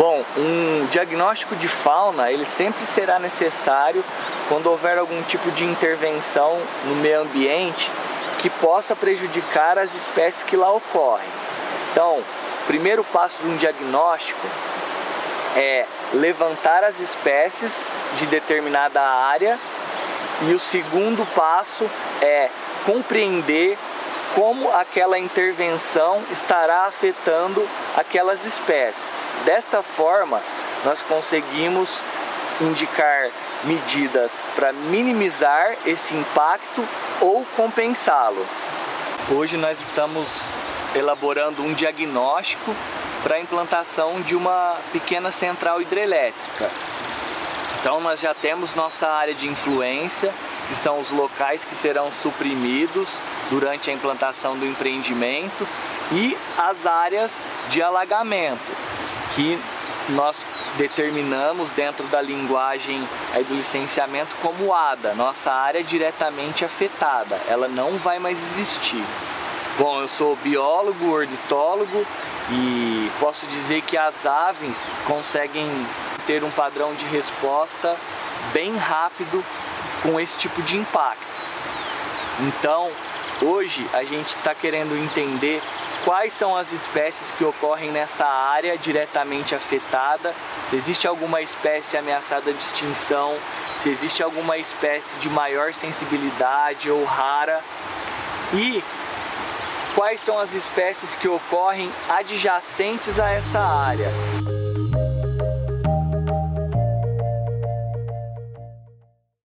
Bom, um diagnóstico de fauna ele sempre será necessário quando houver algum tipo de intervenção no meio ambiente que possa prejudicar as espécies que lá ocorrem. Então, o primeiro passo de um diagnóstico é levantar as espécies de determinada área e o segundo passo é compreender como aquela intervenção estará afetando aquelas espécies. Desta forma, nós conseguimos indicar medidas para minimizar esse impacto ou compensá-lo. Hoje nós estamos elaborando um diagnóstico para a implantação de uma pequena central hidrelétrica. Então nós já temos nossa área de influência, que são os locais que serão suprimidos durante a implantação do empreendimento e as áreas de alagamento, que nós determinamos dentro da linguagem aí do licenciamento como ADA, nossa área diretamente afetada, ela não vai mais existir. Bom, eu sou biólogo, ornitólogo e posso dizer que as aves conseguem ter um padrão de resposta bem rápido com esse tipo de impacto. Então, hoje a gente está querendo entender quais são as espécies que ocorrem nessa área diretamente afetada, se existe alguma espécie ameaçada de extinção, se existe alguma espécie de maior sensibilidade ou rara e quais são as espécies que ocorrem adjacentes a essa área.